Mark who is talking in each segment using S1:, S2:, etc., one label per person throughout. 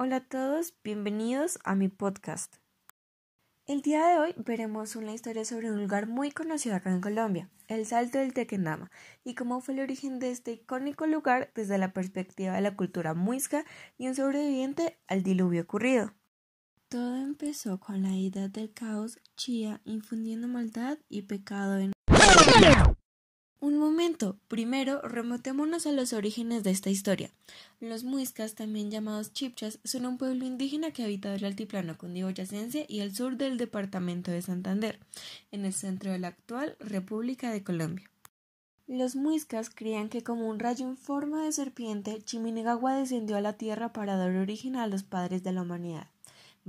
S1: Hola a todos, bienvenidos a mi podcast. El día de hoy veremos una historia sobre un lugar muy conocido acá en Colombia, el Salto del Tequendama, y cómo fue el origen de este icónico lugar desde la perspectiva de la cultura muisca y un sobreviviente al diluvio ocurrido. Todo empezó con la ida del caos chía infundiendo maldad y pecado en un momento, primero remotémonos a los orígenes de esta historia. Los muiscas, también llamados chipchas, son un pueblo indígena que habita el altiplano cundiboyacense y el sur del departamento de Santander, en el centro de la actual República de Colombia. Los muiscas creían que como un rayo en forma de serpiente, Chiminigagua descendió a la tierra para dar origen a los padres de la humanidad.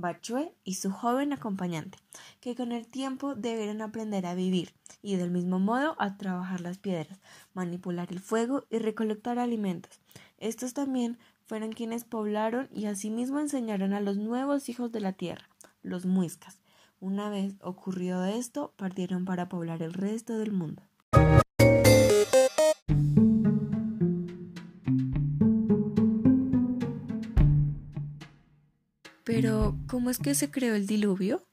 S1: Bachué y su joven acompañante, que con el tiempo debieron aprender a vivir y del mismo modo a trabajar las piedras, manipular el fuego y recolectar alimentos. Estos también fueron quienes poblaron y asimismo enseñaron a los nuevos hijos de la tierra, los muiscas. Una vez ocurrido esto, partieron para poblar el resto del mundo. ¿Cómo es que se creó el diluvio?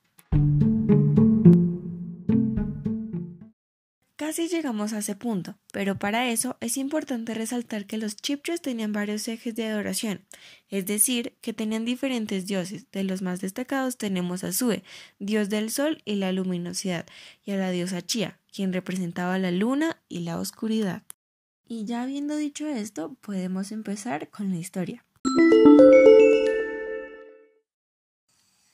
S1: Casi llegamos a ese punto, pero para eso es importante resaltar que los chipchas tenían varios ejes de adoración, es decir, que tenían diferentes dioses. De los más destacados tenemos a Sue, dios del sol y la luminosidad, y a la diosa Chía, quien representaba la luna y la oscuridad. Y ya habiendo dicho esto, podemos empezar con la historia.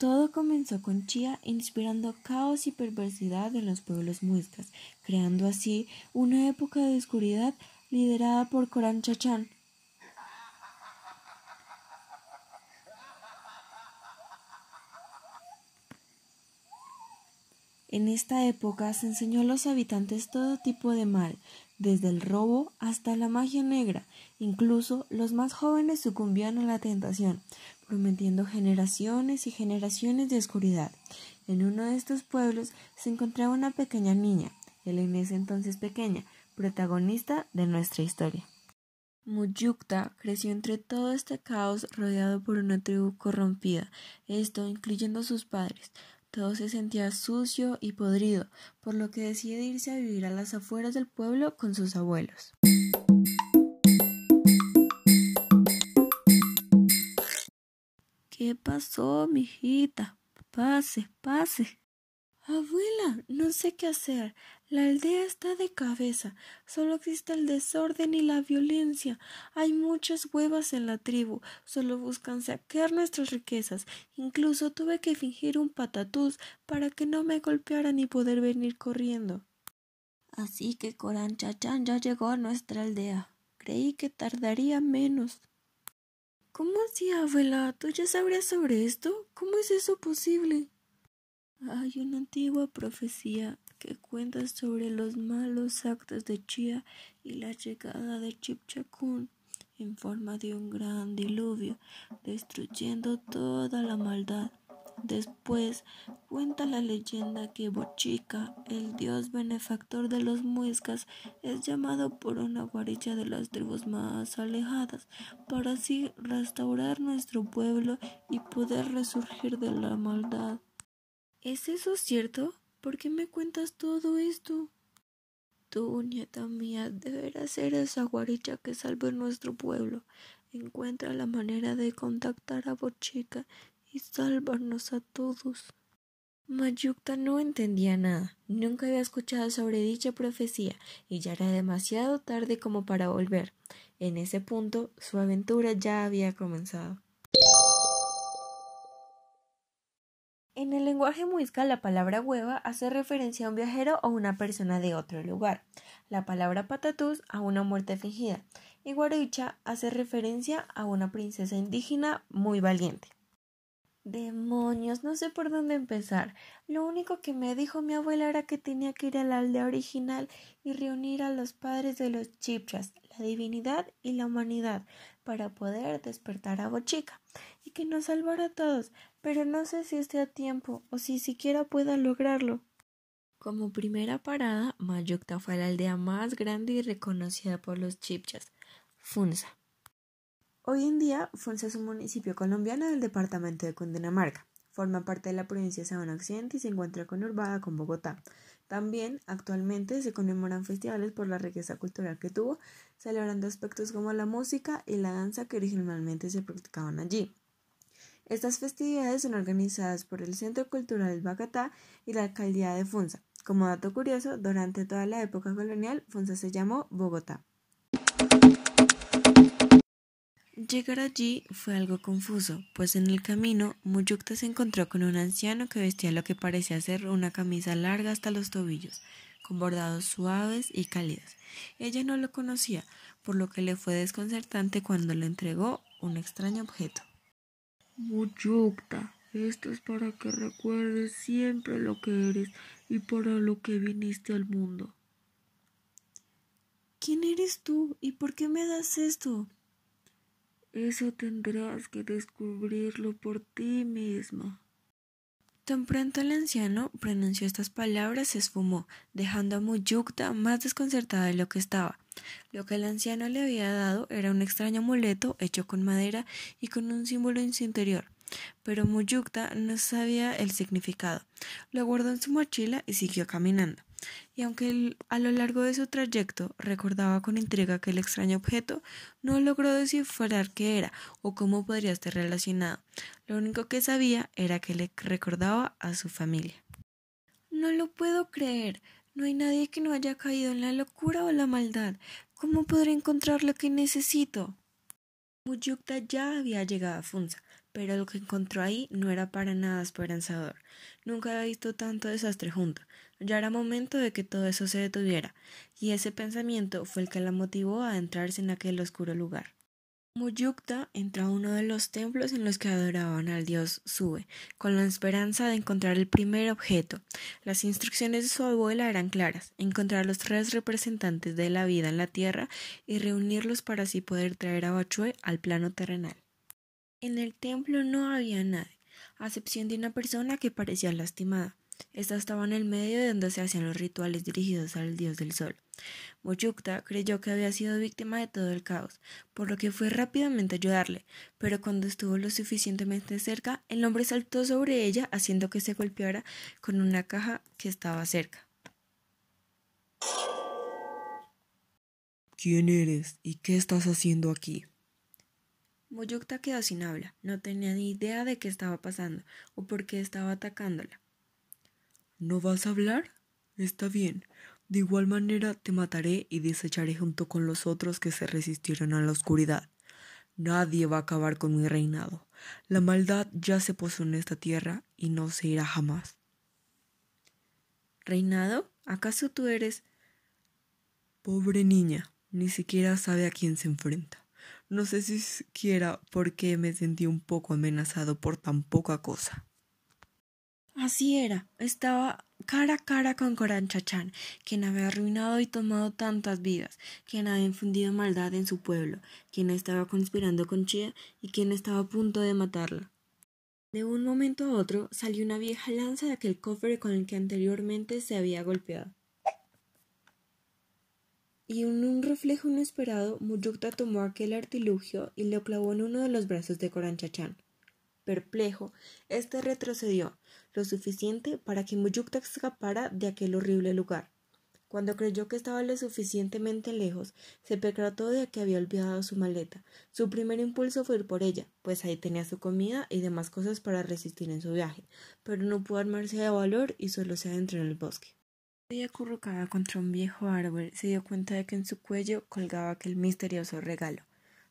S1: Todo comenzó con Chía inspirando caos y perversidad en los pueblos muiscas, creando así una época de oscuridad liderada por Corán Chachán. En esta época se enseñó a los habitantes todo tipo de mal, desde el robo hasta la magia negra. Incluso los más jóvenes sucumbían a la tentación, prometiendo generaciones y generaciones de oscuridad. En uno de estos pueblos se encontraba una pequeña niña, el en ese entonces pequeña, protagonista de nuestra historia. Muyukta creció entre todo este caos rodeado por una tribu corrompida, esto incluyendo a sus padres. Todo se sentía sucio y podrido, por lo que decide irse a vivir a las afueras del pueblo con sus abuelos. ¿Qué pasó, mijita? Pase, pase. Abuela, no sé qué hacer. La aldea está de cabeza. Solo existe el desorden y la violencia. Hay muchas huevas en la tribu. Solo buscan saquear nuestras riquezas. Incluso tuve que fingir un patatús para que no me golpearan y poder venir corriendo. Así que Corán Chachán ya llegó a nuestra aldea. Creí que tardaría menos. ¿Cómo así, abuela? ¿Tú ya sabrías sobre esto? ¿Cómo es eso posible? Hay una antigua profecía que cuenta sobre los malos actos de Chia y la llegada de Chipchakun en forma de un gran diluvio, destruyendo toda la maldad. Después cuenta la leyenda que Bochica, el dios benefactor de los muiscas, es llamado por una guarilla de las tribus más alejadas para así restaurar nuestro pueblo y poder resurgir de la maldad. ¿Es eso cierto? ¿Por qué me cuentas todo esto? Tú, nieta mía, deberás ser esa guarilla que salve nuestro pueblo. Encuentra la manera de contactar a Bochica y salvarnos a todos. Mayukta no entendía nada, nunca había escuchado sobre dicha profecía y ya era demasiado tarde como para volver. En ese punto su aventura ya había comenzado. En el lenguaje muisca la palabra hueva hace referencia a un viajero o una persona de otro lugar, la palabra patatús a una muerte fingida y guarucha hace referencia a una princesa indígena muy valiente. Demonios, no sé por dónde empezar. Lo único que me dijo mi abuela era que tenía que ir a la aldea original y reunir a los padres de los chipchas, la divinidad y la humanidad, para poder despertar a Bochica y que nos salvara a todos, pero no sé si esté a tiempo o si siquiera pueda lograrlo. Como primera parada, Mayukta fue la aldea más grande y reconocida por los chipchas, Funza. Hoy en día, Funza es un municipio colombiano del departamento de Cundinamarca. Forma parte de la provincia de Sabana Occidente y se encuentra conurbada con Bogotá. También actualmente se conmemoran festivales por la riqueza cultural que tuvo, celebrando aspectos como la música y la danza que originalmente se practicaban allí. Estas festividades son organizadas por el Centro Cultural Bacatá y la Alcaldía de Funza. Como dato curioso, durante toda la época colonial, Funza se llamó Bogotá. Llegar allí fue algo confuso, pues en el camino Muyukta se encontró con un anciano que vestía lo que parecía ser una camisa larga hasta los tobillos, con bordados suaves y cálidos. Ella no lo conocía, por lo que le fue desconcertante cuando le entregó un extraño objeto.
S2: Muyukta, esto es para que recuerdes siempre lo que eres y para lo que viniste al mundo.
S1: ¿Quién eres tú y por qué me das esto?
S2: Eso tendrás que descubrirlo por ti mismo.
S1: Tan pronto el anciano pronunció estas palabras, se esfumó, dejando a Muyukta más desconcertada de lo que estaba. Lo que el anciano le había dado era un extraño amuleto hecho con madera y con un símbolo en su interior. Pero Muyukta no sabía el significado. Lo guardó en su mochila y siguió caminando y aunque a lo largo de su trayecto recordaba con intriga aquel extraño objeto, no logró descifrar qué era o cómo podría estar relacionado. Lo único que sabía era que le recordaba a su familia. No lo puedo creer. No hay nadie que no haya caído en la locura o la maldad. ¿Cómo podré encontrar lo que necesito? Muyukta ya había llegado a Funza, pero lo que encontró ahí no era para nada esperanzador. Nunca había visto tanto desastre junto. Ya era momento de que todo eso se detuviera, y ese pensamiento fue el que la motivó a entrarse en aquel oscuro lugar. Muyukta entró a uno de los templos en los que adoraban al dios Sube, con la esperanza de encontrar el primer objeto. Las instrucciones de su abuela eran claras, encontrar los tres representantes de la vida en la tierra y reunirlos para así poder traer a Bachue al plano terrenal. En el templo no había nadie, a excepción de una persona que parecía lastimada. Esta estaba en el medio de donde se hacían los rituales dirigidos al dios del sol. Moyukta creyó que había sido víctima de todo el caos, por lo que fue rápidamente a ayudarle, pero cuando estuvo lo suficientemente cerca, el hombre saltó sobre ella haciendo que se golpeara con una caja que estaba cerca.
S2: ¿Quién eres y qué estás haciendo aquí?
S1: Moyukta quedó sin habla, no tenía ni idea de qué estaba pasando o por qué estaba atacándola.
S2: ¿No vas a hablar? Está bien. De igual manera te mataré y desecharé junto con los otros que se resistieron a la oscuridad. Nadie va a acabar con mi reinado. La maldad ya se posó en esta tierra y no se irá jamás.
S1: ¿Reinado? ¿Acaso tú eres...
S2: Pobre niña, ni siquiera sabe a quién se enfrenta. No sé si siquiera por qué me sentí un poco amenazado por tan poca cosa.
S1: Así era, estaba cara a cara con Coranchachán, quien había arruinado y tomado tantas vidas, quien había infundido maldad en su pueblo, quien estaba conspirando con Chía y quien estaba a punto de matarla. De un momento a otro salió una vieja lanza de aquel cofre con el que anteriormente se había golpeado. Y en un reflejo inesperado, Muyukta tomó aquel artilugio y lo clavó en uno de los brazos de Coranchachán. Perplejo, éste retrocedió, lo suficiente para que Muyukta escapara de aquel horrible lugar. Cuando creyó que estaba lo suficientemente lejos, se percató de que había olvidado su maleta. Su primer impulso fue ir por ella, pues ahí tenía su comida y demás cosas para resistir en su viaje, pero no pudo armarse de valor y solo se adentró en el bosque. Ella acurrucada contra un viejo árbol, se dio cuenta de que en su cuello colgaba aquel misterioso regalo,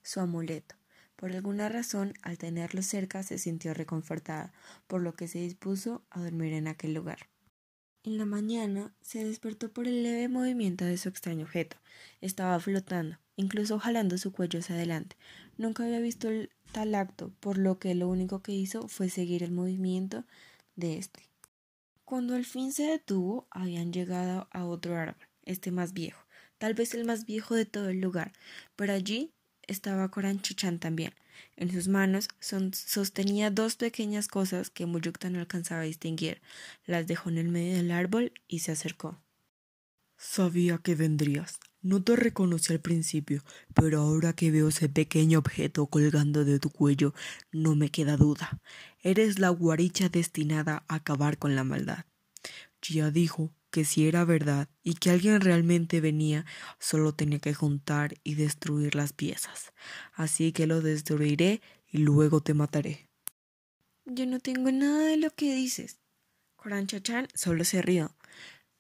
S1: su amuleto. Por alguna razón, al tenerlo cerca, se sintió reconfortada, por lo que se dispuso a dormir en aquel lugar. En la mañana se despertó por el leve movimiento de su extraño objeto. Estaba flotando, incluso jalando su cuello hacia adelante. Nunca había visto tal acto, por lo que lo único que hizo fue seguir el movimiento de este. Cuando al fin se detuvo, habían llegado a otro árbol, este más viejo, tal vez el más viejo de todo el lugar, pero allí estaba Coranchuchan también. En sus manos sostenía dos pequeñas cosas que Muyukta no alcanzaba a distinguir. Las dejó en el medio del árbol y se acercó.
S2: Sabía que vendrías.
S1: No te reconocí al principio, pero ahora que veo ese pequeño objeto colgando de tu cuello, no me queda duda. Eres la guaricha destinada a acabar con la maldad. Ya dijo que si era verdad y que alguien realmente venía, solo tenía que juntar y destruir las piezas. Así que lo destruiré y luego te mataré.
S3: Yo no tengo nada de lo que dices.
S1: Coranchachán solo se rió.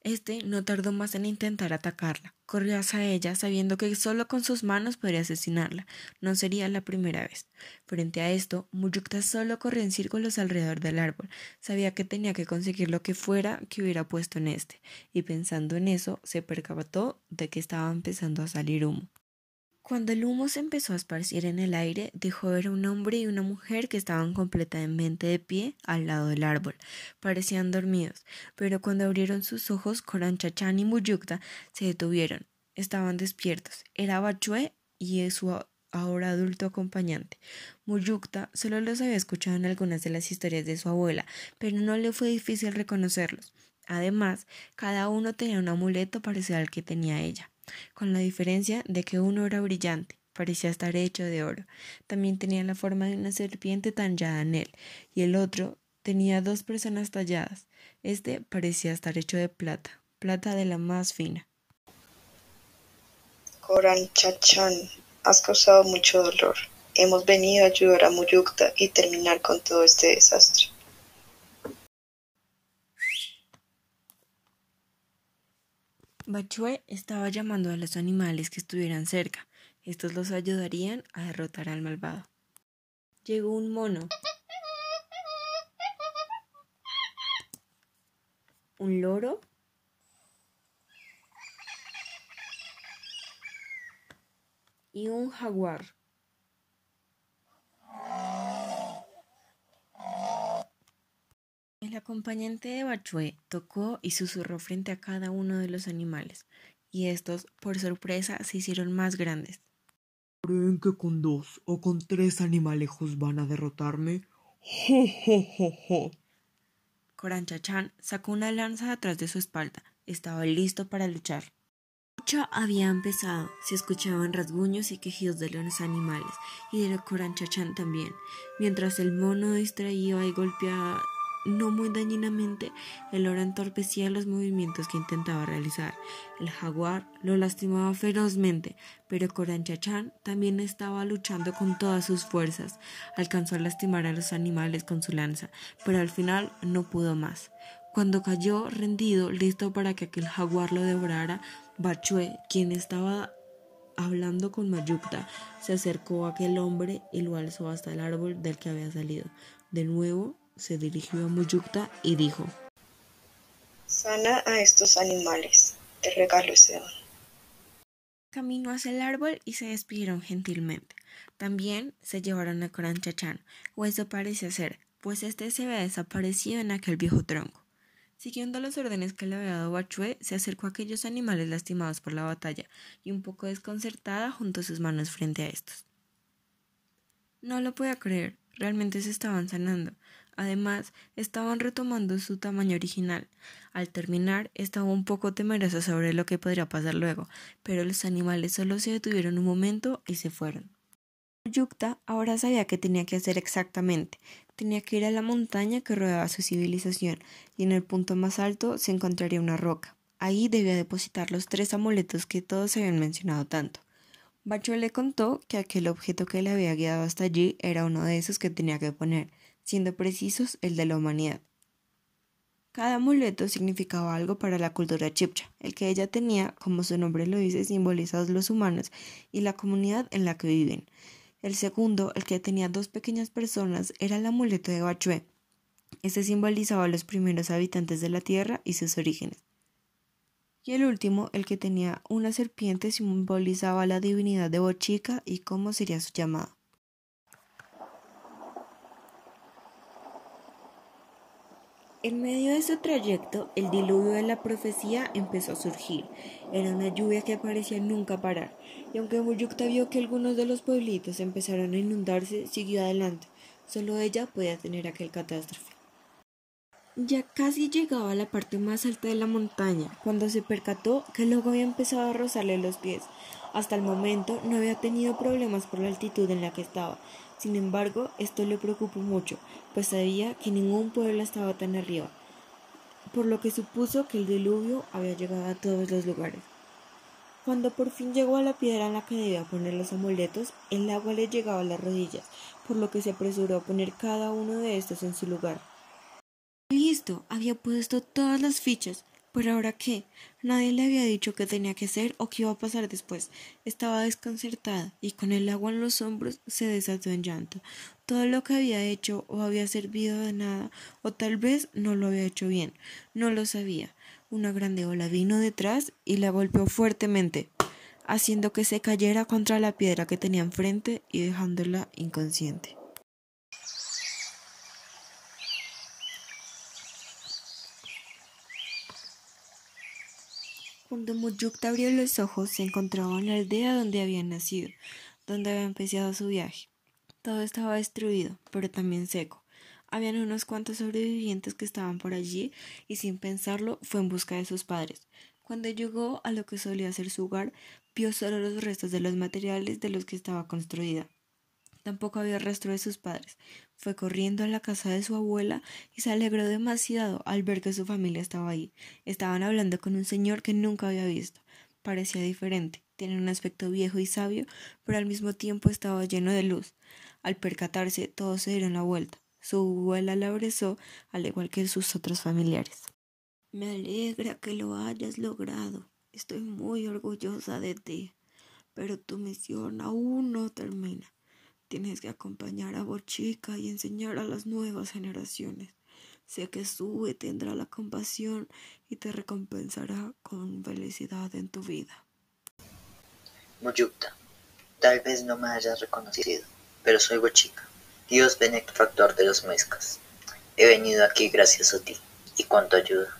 S1: Este no tardó más en intentar atacarla. Corrió hacia ella sabiendo que solo con sus manos podría asesinarla. No sería la primera vez. Frente a esto, Muyukta solo corrió en círculos alrededor del árbol. Sabía que tenía que conseguir lo que fuera que hubiera puesto en este. Y pensando en eso, se percató de que estaba empezando a salir humo. Cuando el humo se empezó a esparcir en el aire, dejó ver a un hombre y una mujer que estaban completamente de pie al lado del árbol. Parecían dormidos, pero cuando abrieron sus ojos, Koranchachan y Muyukta se detuvieron. Estaban despiertos. Era Bachue y su ahora adulto acompañante. Muyukta solo los había escuchado en algunas de las historias de su abuela, pero no le fue difícil reconocerlos. Además, cada uno tenía un amuleto parecido al que tenía ella con la diferencia de que uno era brillante, parecía estar hecho de oro. También tenía la forma de una serpiente tallada en él, y el otro tenía dos personas talladas. Este parecía estar hecho de plata, plata de la más fina.
S4: Koran Chachan, has causado mucho dolor. Hemos venido a ayudar a Muyukta y terminar con todo este desastre.
S1: Bachue estaba llamando a los animales que estuvieran cerca. Estos los ayudarían a derrotar al malvado. Llegó un mono. Un loro. Y un jaguar. El acompañante de Bachue tocó y susurró frente a cada uno de los animales, y estos, por sorpresa, se hicieron más grandes. ¿Creen que con dos o con tres animalejos van a derrotarme? ¡Jo, jo, jo, jo! Coranchachán sacó una lanza atrás de su espalda. Estaba listo para luchar. La lucha había empezado. Se escuchaban rasguños y quejidos de los animales, y de Coranchachán también, mientras el mono distraía y golpeaba no muy dañinamente, el oro entorpecía los movimientos que intentaba realizar. El jaguar lo lastimaba ferozmente, pero Coranchachán también estaba luchando con todas sus fuerzas. Alcanzó a lastimar a los animales con su lanza, pero al final no pudo más. Cuando cayó rendido, listo para que aquel jaguar lo devorara, Bachue, quien estaba hablando con Mayukta, se acercó a aquel hombre y lo alzó hasta el árbol del que había salido. De nuevo se dirigió a Muyukta y dijo
S4: Sana a estos animales, te regalo ese don.
S1: Caminó hacia el árbol y se despidieron gentilmente. También se llevaron a Chachán, o eso parece ser, pues este se había desaparecido en aquel viejo tronco. Siguiendo las órdenes que le había dado Bachue, se acercó a aquellos animales lastimados por la batalla y un poco desconcertada juntó sus manos frente a estos. No lo podía creer, realmente se estaban sanando. Además, estaban retomando su tamaño original. Al terminar, estaba un poco temerosa sobre lo que podría pasar luego, pero los animales solo se detuvieron un momento y se fueron. Yukta ahora sabía qué tenía que hacer exactamente. Tenía que ir a la montaña que rodeaba su civilización, y en el punto más alto se encontraría una roca. Ahí debía depositar los tres amuletos que todos habían mencionado tanto. Bacho le contó que aquel objeto que le había guiado hasta allí era uno de esos que tenía que poner, siendo precisos el de la humanidad. Cada amuleto significaba algo para la cultura chipcha. El que ella tenía, como su nombre lo dice, simboliza los humanos y la comunidad en la que viven. El segundo, el que tenía dos pequeñas personas, era el amuleto de Bachue. Este simbolizaba a los primeros habitantes de la tierra y sus orígenes. Y el último, el que tenía una serpiente, simbolizaba la divinidad de Bochica y cómo sería su llamado. En medio de su trayecto, el diluvio de la profecía empezó a surgir. Era una lluvia que parecía nunca parar, y aunque Muyukta vio que algunos de los pueblitos empezaron a inundarse, siguió adelante. Solo ella podía tener aquel catástrofe. Ya casi llegaba a la parte más alta de la montaña cuando se percató que el lobo había empezado a rozarle los pies. Hasta el momento no había tenido problemas por la altitud en la que estaba. Sin embargo, esto le preocupó mucho, pues sabía que ningún pueblo estaba tan arriba, por lo que supuso que el diluvio había llegado a todos los lugares. Cuando por fin llegó a la piedra en la que debía poner los amuletos, el agua le llegaba a las rodillas, por lo que se apresuró a poner cada uno de estos en su lugar. Listo, había puesto todas las fichas, pero ahora qué? Nadie le había dicho qué tenía que hacer o qué iba a pasar después. Estaba desconcertada y con el agua en los hombros se desató en llanto. Todo lo que había hecho o había servido de nada o tal vez no lo había hecho bien. No lo sabía. Una grande ola vino detrás y la golpeó fuertemente, haciendo que se cayera contra la piedra que tenía enfrente y dejándola inconsciente. Cuando Muyukta abrió los ojos, se encontraba en la aldea donde había nacido, donde había empezado su viaje. Todo estaba destruido, pero también seco. Habían unos cuantos sobrevivientes que estaban por allí y sin pensarlo fue en busca de sus padres. Cuando llegó a lo que solía ser su hogar, vio solo los restos de los materiales de los que estaba construida. Tampoco había rastro de sus padres. Fue corriendo a la casa de su abuela y se alegró demasiado al ver que su familia estaba ahí. Estaban hablando con un señor que nunca había visto. Parecía diferente. Tenía un aspecto viejo y sabio, pero al mismo tiempo estaba lleno de luz. Al percatarse, todos se dieron la vuelta. Su abuela la abrazó, al igual que sus otros familiares. Me alegra que lo hayas logrado. Estoy muy orgullosa de ti. Pero tu misión aún no termina. Tienes que acompañar a Bochica y enseñar a las nuevas generaciones. Sé que Sube tendrá la compasión y te recompensará con felicidad en tu vida.
S5: Muyukta, tal vez no me hayas reconocido, pero soy Bochica, Dios benefactor de los muescas. He venido aquí gracias a ti y con tu ayuda.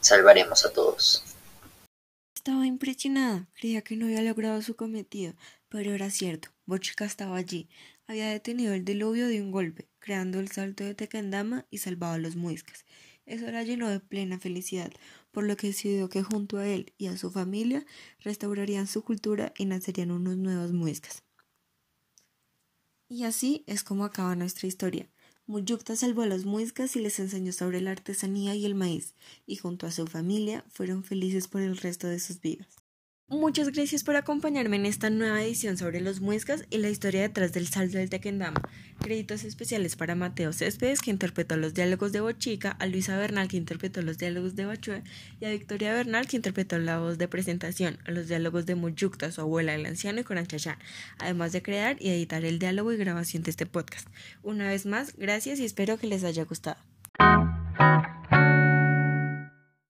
S5: Salvaremos a todos.
S1: Estaba impresionada, creía que no había logrado su cometido, pero era cierto, Bochica estaba allí, había detenido el diluvio de un golpe, creando el salto de Tequendama y salvado a los muiscas. Eso la llenó de plena felicidad, por lo que decidió que junto a él y a su familia restaurarían su cultura y nacerían unos nuevos muiscas. Y así es como acaba nuestra historia. Muyukta salvó a los muiscas y les enseñó sobre la artesanía y el maíz, y junto a su familia fueron felices por el resto de sus vidas. Muchas gracias por acompañarme en esta nueva edición sobre los muiscas y la historia detrás del salto del Tequendama. Créditos especiales para Mateo Céspedes, que interpretó los diálogos de Bochica, a Luisa Bernal, que interpretó los diálogos de Bachue, y a Victoria Bernal, que interpretó la voz de presentación, a los diálogos de Muyukta, su abuela, el anciano y Coranchachán, además de crear y editar el diálogo y grabación de este podcast. Una vez más, gracias y espero que les haya gustado.